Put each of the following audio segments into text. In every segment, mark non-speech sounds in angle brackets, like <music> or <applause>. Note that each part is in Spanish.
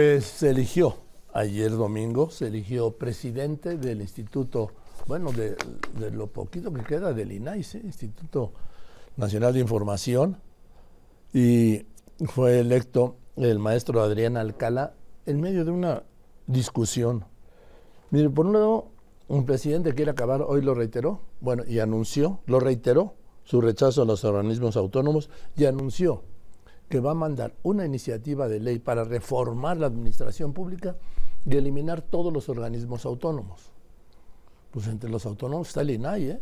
Eh, se eligió ayer domingo, se eligió presidente del Instituto, bueno, de, lo poquito que queda del INAI, Instituto Nacional de Información, y fue electo el maestro Adrián Alcalá en medio de una discusión. Mire, por un lado, un presidente quiere acabar, hoy lo reiteró, bueno, y anunció, lo reiteró, su rechazo a los organismos autónomos y anunció que va a mandar una iniciativa de ley para reformar la administración pública y eliminar todos los organismos autónomos. Pues entre los autónomos está el INAI, ¿eh?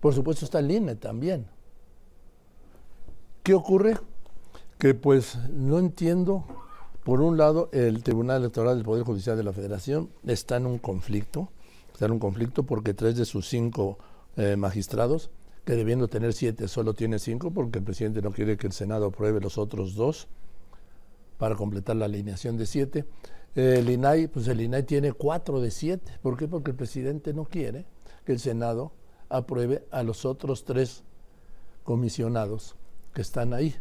Por supuesto está el INE también. ¿Qué ocurre? Que pues no entiendo, por un lado, el Tribunal Electoral del Poder Judicial de la Federación está en un conflicto, está en un conflicto porque tres de sus cinco eh, magistrados debiendo tener siete solo tiene cinco porque el presidente no quiere que el Senado apruebe los otros dos para completar la alineación de siete. El INAI, pues el INAI tiene cuatro de siete. ¿Por qué? Porque el presidente no quiere que el Senado apruebe a los otros tres comisionados que están ahí.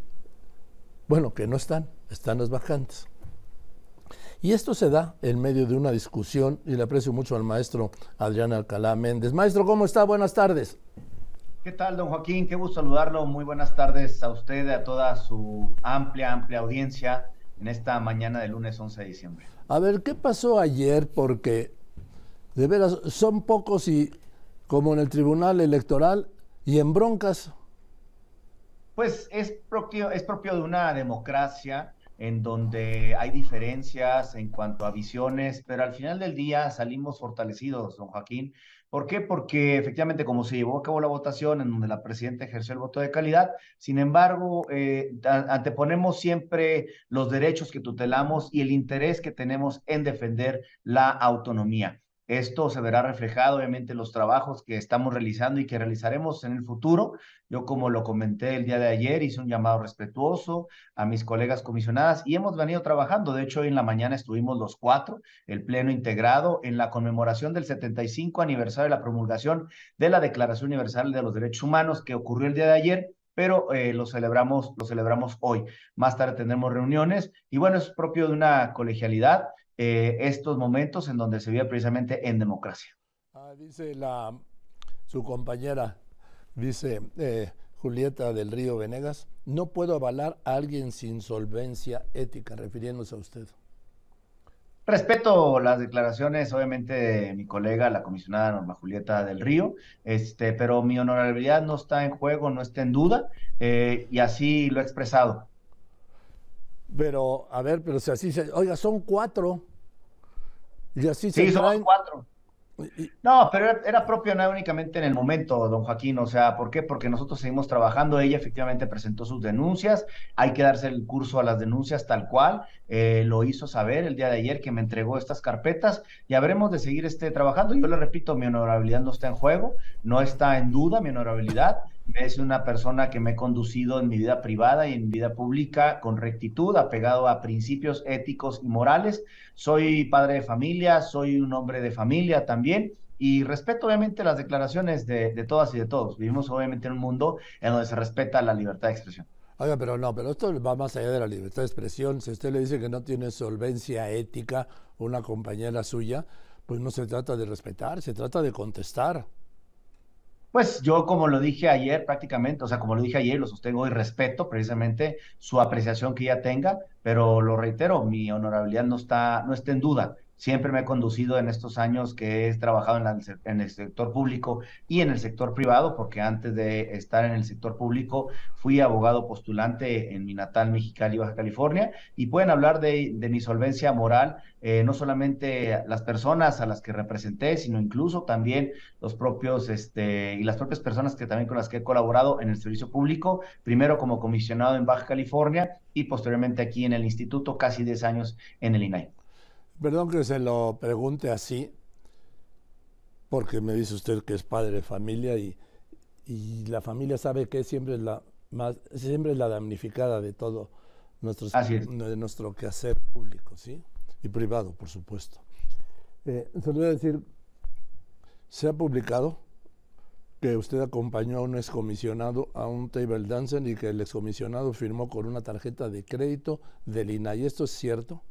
Bueno, que no están, están los vacantes. Y esto se da en medio de una discusión, y le aprecio mucho al maestro Adrián Alcalá Méndez. Maestro, ¿cómo está? Buenas tardes. ¿Qué tal, don Joaquín? Qué gusto saludarlo. Muy buenas tardes a usted y a toda su amplia, amplia audiencia en esta mañana del lunes 11 de diciembre. A ver, ¿qué pasó ayer? Porque, de veras, son pocos y como en el Tribunal Electoral y en broncas. Pues es propio, es propio de una democracia en donde hay diferencias en cuanto a visiones, pero al final del día salimos fortalecidos, don Joaquín, ¿Por qué? Porque efectivamente, como se llevó a cabo la votación en donde la presidenta ejerció el voto de calidad, sin embargo, eh, anteponemos siempre los derechos que tutelamos y el interés que tenemos en defender la autonomía. Esto se verá reflejado obviamente en los trabajos que estamos realizando y que realizaremos en el futuro. Yo, como lo comenté el día de ayer, hice un llamado respetuoso a mis colegas comisionadas y hemos venido trabajando. De hecho, hoy en la mañana estuvimos los cuatro, el Pleno integrado, en la conmemoración del 75 aniversario de la promulgación de la Declaración Universal de los Derechos Humanos que ocurrió el día de ayer pero eh, lo celebramos, lo celebramos hoy. Más tarde tendremos reuniones y bueno, es propio de una colegialidad eh, estos momentos en donde se vive precisamente en democracia. Ah, dice la, su compañera, dice eh, Julieta del Río Venegas, no puedo avalar a alguien sin solvencia ética, refiriéndose a usted. Respeto las declaraciones, obviamente, de mi colega, la comisionada Norma Julieta del Río, este, pero mi honorabilidad no está en juego, no está en duda, eh, y así lo he expresado. Pero, a ver, pero si así se. Oiga, son cuatro. Y así sí, somos cuatro. No, pero era, propio no únicamente en el momento, don Joaquín. O sea, ¿por qué? Porque nosotros seguimos trabajando. Ella efectivamente presentó sus denuncias. Hay que darse el curso a las denuncias tal cual. Eh, lo hizo saber el día de ayer que me entregó estas carpetas y habremos de seguir este, trabajando. Yo le repito, mi honorabilidad no está en juego, no está en duda mi honorabilidad es una persona que me he conducido en mi vida privada y en mi vida pública con rectitud, apegado a principios éticos y morales. Soy padre de familia, soy un hombre de familia también y respeto obviamente las declaraciones de, todas y de todos. Vivimos obviamente en un mundo en donde se respeta la libertad de expresión. Oiga, pero no, pero esto va más allá de la libertad de expresión. Si usted le dice que no tiene solvencia ética una compañera suya, pues no se trata de respetar, se trata de contestar. Pues yo, como lo dije ayer prácticamente, o sea, como lo dije ayer, lo sostengo y respeto precisamente su apreciación que ella tenga, pero lo reitero, mi honorabilidad no está, no está en duda siempre me he conducido en estos años que he trabajado en, el sector público y en el sector privado, porque antes de estar en el sector público fui abogado postulante en mi natal Mexicali, Baja California, y pueden hablar de, mi solvencia moral, eh, no solamente las personas a las que representé, sino incluso también los propios, este, y las propias personas que también con las que he colaborado en el servicio público, primero como comisionado en Baja California y posteriormente aquí en el instituto, casi 10 años en el INAI. Perdón que se lo pregunte así, porque me dice usted que es padre de familia y, la familia sabe que siempre es la más, siempre es la damnificada de todo nuestro, de nuestro quehacer público, ¿sí? Y privado, por supuesto. Eh, se lo voy a decir, se ha publicado que usted acompañó a un excomisionado a un table dancer y que el excomisionado firmó con una tarjeta de crédito del INAI. ¿Esto es cierto?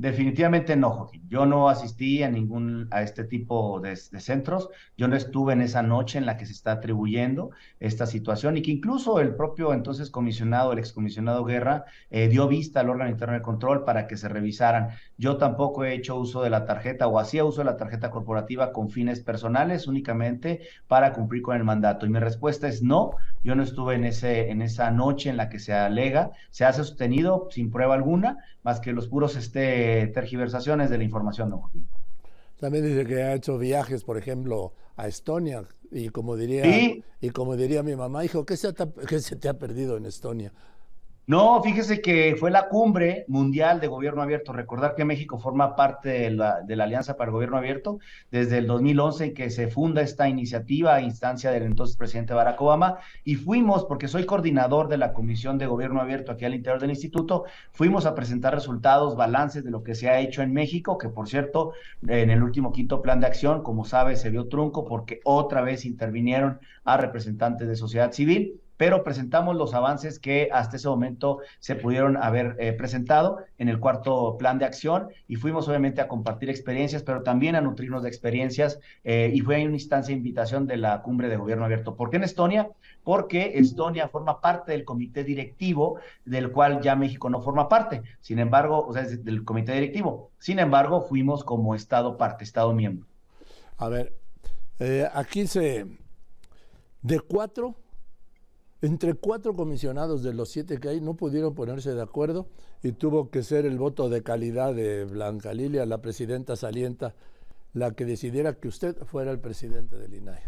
Definitivamente no, Joaquín. Yo no asistí a ningún a este tipo de, centros. Yo no estuve en esa noche en la que se está atribuyendo esta situación y que incluso el propio entonces comisionado, el excomisionado Guerra, eh, dio vista al órgano interno de control para que se revisaran. Yo tampoco he hecho uso de la tarjeta o hacía uso de la tarjeta corporativa con fines personales únicamente para cumplir con el mandato. Y mi respuesta es no. Yo no estuve en ese en esa noche en la que se alega, se ha sostenido sin prueba alguna, más que los puros este tergiversaciones de la información, don También dice que ha hecho viajes, por ejemplo, a Estonia, y como diría, y como diría mi mamá, hijo, ¿qué se, ¿qué se te ha perdido en Estonia? No, fíjese que fue la cumbre mundial de gobierno abierto. Recordar que México forma parte de la, de la Alianza para el Gobierno Abierto desde el 2011 en que se funda esta iniciativa a instancia del entonces presidente Barack Obama y fuimos, porque soy coordinador de la Comisión de Gobierno Abierto aquí al interior del instituto, fuimos a presentar resultados, balances de lo que se ha hecho en México, que por cierto, en el último quinto plan de acción, como sabe, se vio trunco porque otra vez intervinieron a representantes de sociedad civil pero presentamos los avances que hasta ese momento se pudieron haber eh, presentado en el cuarto plan de acción y fuimos obviamente a compartir experiencias, pero también a nutrirnos de experiencias eh, y fue una instancia de invitación de la cumbre de gobierno abierto. ¿Por qué en Estonia? Porque Estonia forma parte del comité directivo del cual ya México no forma parte, sin embargo, o sea, del comité directivo. Sin embargo, fuimos como Estado parte, Estado miembro. A ver, eh, aquí se, de cuatro entre cuatro comisionados de los siete que hay no pudieron ponerse de acuerdo y tuvo que ser el voto de calidad de Blanca Lilia, la presidenta salienta, la que decidiera que usted fuera el presidente del INAI.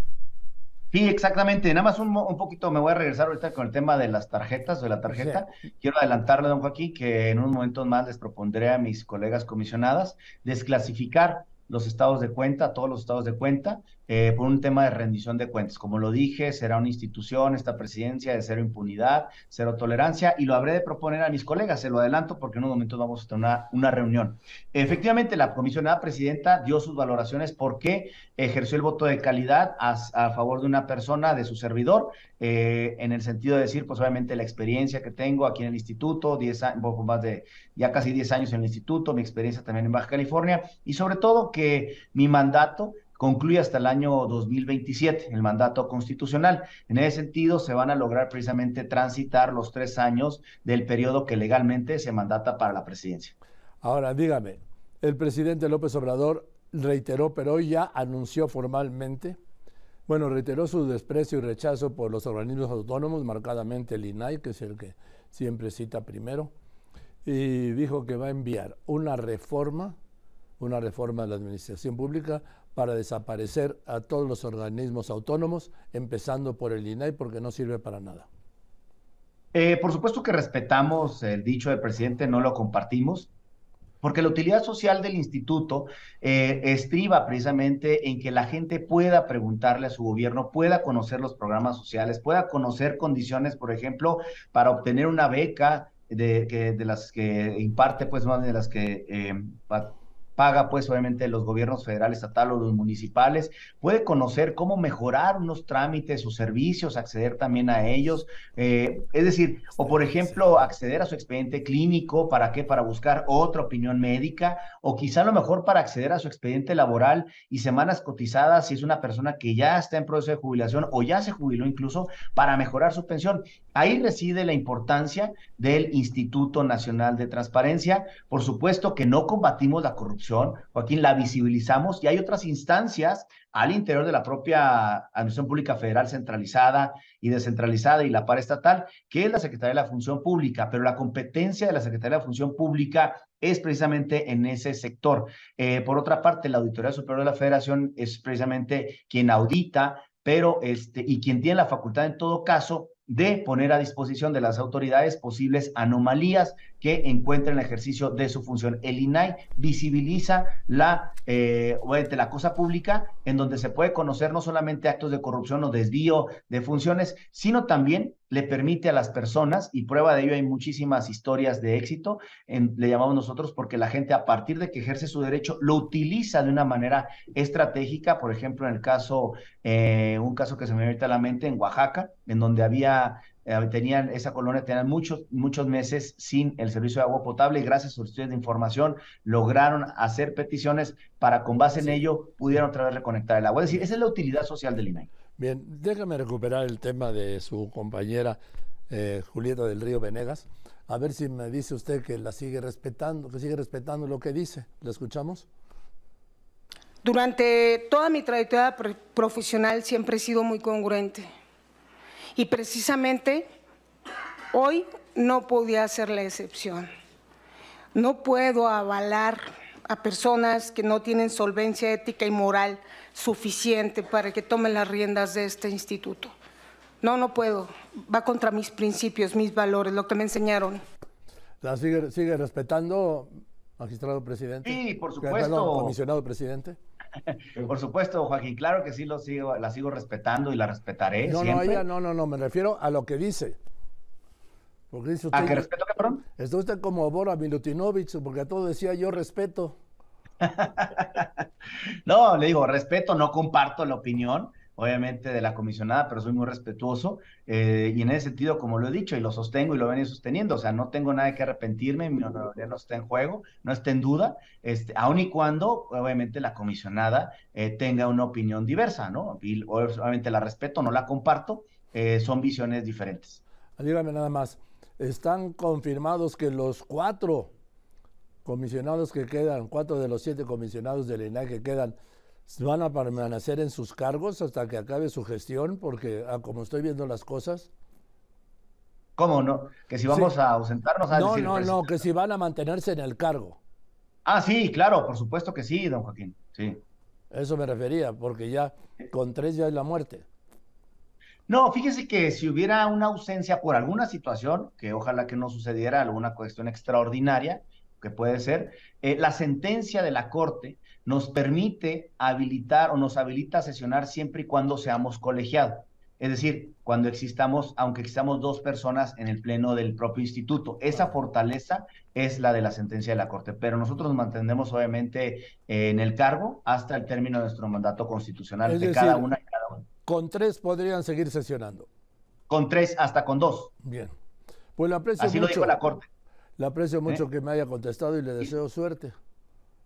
Sí, exactamente. Nada más un, poquito me voy a regresar ahorita con el tema de las tarjetas, de la tarjeta. Quiero adelantarle, don Joaquín, que en unos momentos más les propondré a mis colegas comisionadas desclasificar los estados de cuenta, todos los estados de cuenta, eh, por un tema de rendición de cuentas. Como lo dije, será una institución, esta presidencia de cero impunidad, cero tolerancia, y lo habré de proponer a mis colegas, se lo adelanto porque en unos momentos vamos a tener una, una reunión. Efectivamente, la comisionada presidenta dio sus valoraciones porque ejerció el voto de calidad a, favor de una persona, de su servidor, eh, en el sentido de decir, pues obviamente la experiencia que tengo aquí en el instituto, 10 un poco más de, ya casi 10 años en el instituto, mi experiencia también en Baja California, y sobre todo que mi mandato concluye hasta el año 2027, el mandato constitucional. En ese sentido, se van a lograr precisamente transitar los tres años del periodo que legalmente se mandata para la presidencia. Ahora, dígame, el presidente López Obrador reiteró, pero hoy ya anunció formalmente, bueno, reiteró su desprecio y rechazo por los organismos autónomos, marcadamente el INAI, que es el que siempre cita primero, y dijo que va a enviar una reforma, una reforma de la administración pública para desaparecer a todos los organismos autónomos, empezando por el INAI, porque no sirve para nada. Eh, por supuesto que respetamos el dicho del presidente, no lo compartimos, porque la utilidad social del instituto eh, estriba precisamente en que la gente pueda preguntarle a su gobierno, pueda conocer los programas sociales, pueda conocer condiciones, por ejemplo, para obtener una beca de, de las que imparte, pues más de las que eh, paga pues obviamente los gobiernos federal, estatal o los municipales, puede conocer cómo mejorar unos trámites o servicios, acceder también a ellos, eh, es decir, o por ejemplo, acceder a su expediente clínico, ¿para qué? Para buscar otra opinión médica, o quizá a lo mejor para acceder a su expediente laboral y semanas cotizadas si es una persona que ya está en proceso de jubilación o ya se jubiló incluso para mejorar su pensión. Ahí reside la importancia del Instituto Nacional de Transparencia. Por supuesto que no combatimos la corrupción Joaquín, la visibilizamos y hay otras instancias al interior de la propia Administración Pública Federal centralizada y descentralizada y la estatal, que es la Secretaría de la Función Pública, pero la competencia de la Secretaría de la Función Pública es precisamente en ese sector. Eh, por otra parte, la Auditoría Superior de la Federación es precisamente quien audita, pero este, y quien tiene la facultad en todo caso de poner a disposición de las autoridades posibles anomalías que encuentren el ejercicio de su función. El INAI visibiliza la, eh, la cosa pública en donde se puede conocer no solamente actos de corrupción o desvío de funciones, sino también le permite a las personas, y prueba de ello hay muchísimas historias de éxito, le llamamos nosotros porque la gente a partir de que ejerce su derecho lo utiliza de una manera estratégica, por ejemplo, en el caso, eh, un caso que se me viene a la mente en Oaxaca, en donde había eh, tenían, esa colonia tenían muchos, muchos meses sin el servicio de agua potable y gracias a sus estudios de información lograron hacer peticiones para con base en ello pudieron otra vez reconectar el agua. Es decir, esa es la utilidad social del INAI. Bien, déjame recuperar el tema de su compañera eh, Julieta del Río Venegas. A ver si me dice usted que la sigue respetando, que sigue respetando lo que dice. ¿La escuchamos? Durante toda mi trayectoria profesional siempre he sido muy congruente y precisamente hoy no podía ser la excepción. No puedo avalar a personas que no tienen solvencia ética y moral suficiente para que tomen las riendas de este instituto. No, no puedo. Va contra mis principios, mis valores, lo que me enseñaron. ¿La sigue, sigue respetando, magistrado presidente? Sí, por supuesto. comisionado presidente. <laughs> Por supuesto, Joaquín, claro que sí lo sigo, la sigo respetando y la respetaré. No, no, ella, no, no, no, me refiero a lo que dice. ¿A qué respeto, cabrón? Está usted como Bora Milutinovich, porque a todo decía yo respeto. <laughs> no, le digo, respeto, no comparto la opinión, obviamente, de la comisionada, pero soy muy respetuoso. Eh, y en ese sentido, como lo he dicho y lo sostengo y lo venía sosteniendo, o sea, no tengo nada que arrepentirme, mi honorabilidad no está en juego, no está en duda, este, aun y cuando, obviamente, la comisionada eh, tenga una opinión diversa, ¿no? Y obviamente la respeto, no la comparto, eh, son visiones diferentes. Dígame nada más, ¿están confirmados que los cuatro comisionados que quedan, cuatro de los siete comisionados del INAI que quedan, van a permanecer en sus cargos hasta que acabe su gestión, porque ah, como estoy viendo las cosas. ¿Cómo no? Que si vamos a ausentarnos a No, no, no, que si van a mantenerse en el cargo. Ah, sí, claro, por supuesto que sí, don Joaquín, sí. Eso me refería, porque ya con tres ya es la muerte. No, fíjese que si hubiera una ausencia por alguna situación, que ojalá que no sucediera, alguna cuestión extraordinaria, que puede ser, eh, la sentencia de la Corte nos permite habilitar o nos habilita a sesionar siempre y cuando seamos colegiados. Es decir, cuando existamos, aunque existamos dos personas en el pleno del propio instituto. Esa fortaleza es la de la sentencia de la Corte, pero nosotros nos mantendremos obviamente en el cargo hasta el término de nuestro mandato constitucional de cada una y cada una. Con tres podrían seguir sesionando. Con tres, hasta con dos. Bien. Pues lo aprecio Así lo dijo la Corte. Le aprecio mucho ¿Eh? que me haya contestado y le deseo suerte.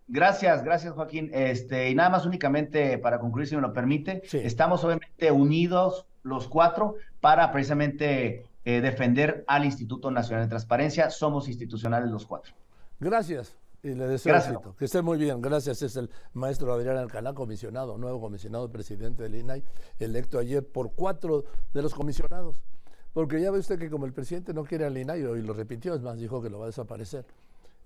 Gracias, gracias Joaquín. Este, y nada más únicamente para concluir, si me lo permite, estamos obviamente unidos los cuatro para precisamente eh, defender al Instituto Nacional de Transparencia. Somos institucionales los cuatro. Gracias. Y le deseo éxito. Que esté muy bien. Gracias. Es el maestro Adrián Alcalá, comisionado, nuevo comisionado presidente del INAI, electo ayer por cuatro de los comisionados. Porque ya ve usted que como el presidente no quiere al INAI, y lo repitió, es más, dijo que lo va a desaparecer.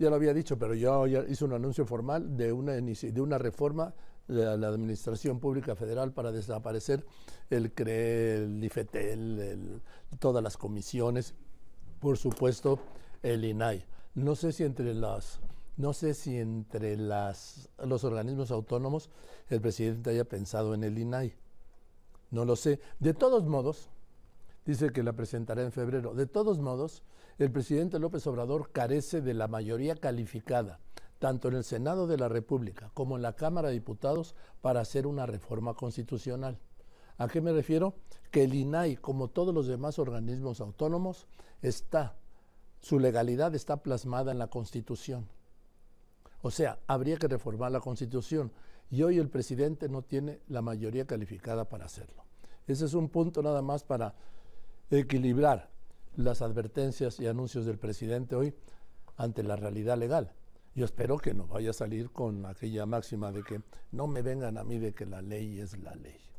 Ya lo había dicho, pero yo ya hice un anuncio formal de una, de una reforma de la Administración Pública Federal para desaparecer el CRE, el IFETEL, todas las comisiones, por supuesto, el INAI. No sé si entre las no sé si entre las, los organismos autónomos el presidente haya pensado en el INAI. No lo sé. De todos modos, dice que la presentará en febrero. De todos modos, el presidente López Obrador carece de la mayoría calificada, tanto en el Senado de la República como en la Cámara de Diputados, para hacer una reforma constitucional. ¿A qué me refiero? Que el INAI, como todos los demás organismos autónomos, está, su legalidad está plasmada en la Constitución. O sea, habría que reformar la Constitución y hoy el presidente no tiene la mayoría calificada para hacerlo. Ese es un punto nada más para equilibrar las advertencias y anuncios del presidente hoy ante la realidad legal. Yo espero que no vaya a salir con aquella máxima de que no me vengan a mí de que la ley es la ley.